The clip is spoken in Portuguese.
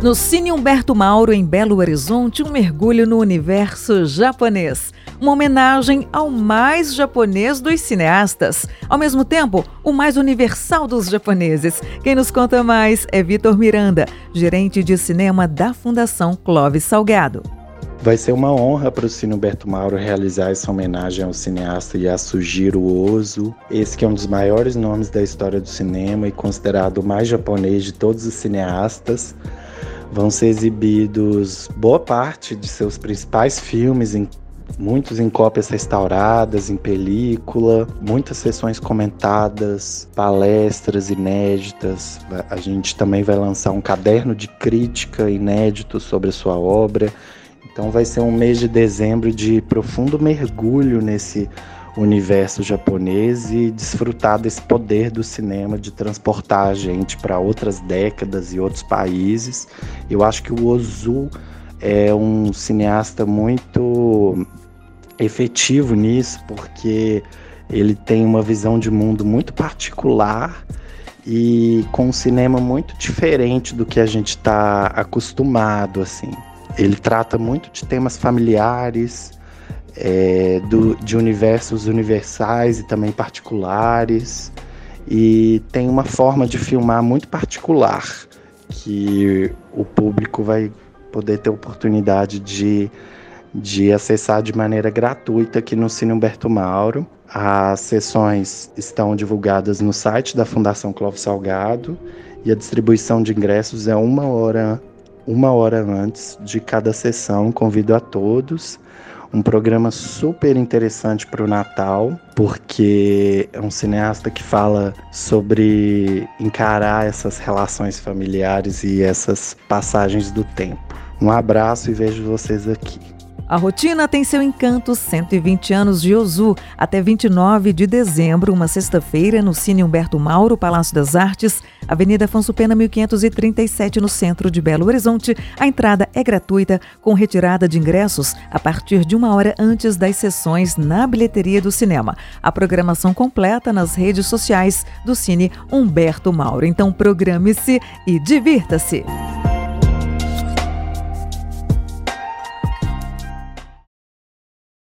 No Cine Humberto Mauro, em Belo Horizonte, um mergulho no universo japonês. Uma homenagem ao mais japonês dos cineastas. Ao mesmo tempo, o mais universal dos japoneses. Quem nos conta mais é Vitor Miranda, gerente de cinema da Fundação Clóvis Salgado. Vai ser uma honra para o Cine Humberto Mauro realizar essa homenagem ao cineasta Yasujiro Ozu, esse que é um dos maiores nomes da história do cinema e considerado o mais japonês de todos os cineastas vão ser exibidos boa parte de seus principais filmes, em, muitos em cópias restauradas, em película, muitas sessões comentadas, palestras inéditas. A gente também vai lançar um caderno de crítica inédito sobre a sua obra. Então vai ser um mês de dezembro de profundo mergulho nesse universo japonês e desfrutar desse poder do cinema de transportar a gente para outras décadas e outros países. Eu acho que o Ozu é um cineasta muito efetivo nisso, porque ele tem uma visão de mundo muito particular e com um cinema muito diferente do que a gente está acostumado assim. Ele trata muito de temas familiares, é, do, de universos universais e também particulares. E tem uma forma de filmar muito particular que o público vai poder ter oportunidade de, de acessar de maneira gratuita aqui no Cine Humberto Mauro. As sessões estão divulgadas no site da Fundação Clóvis Salgado e a distribuição de ingressos é uma hora, uma hora antes de cada sessão. Convido a todos um programa super interessante para o Natal, porque é um cineasta que fala sobre encarar essas relações familiares e essas passagens do tempo. Um abraço e vejo vocês aqui. A rotina tem seu encanto 120 anos de Ozu, até 29 de dezembro, uma sexta-feira, no Cine Humberto Mauro, Palácio das Artes, Avenida Afonso Pena 1537, no centro de Belo Horizonte. A entrada é gratuita, com retirada de ingressos a partir de uma hora antes das sessões na bilheteria do cinema. A programação completa nas redes sociais do Cine Humberto Mauro. Então programe-se e divirta-se!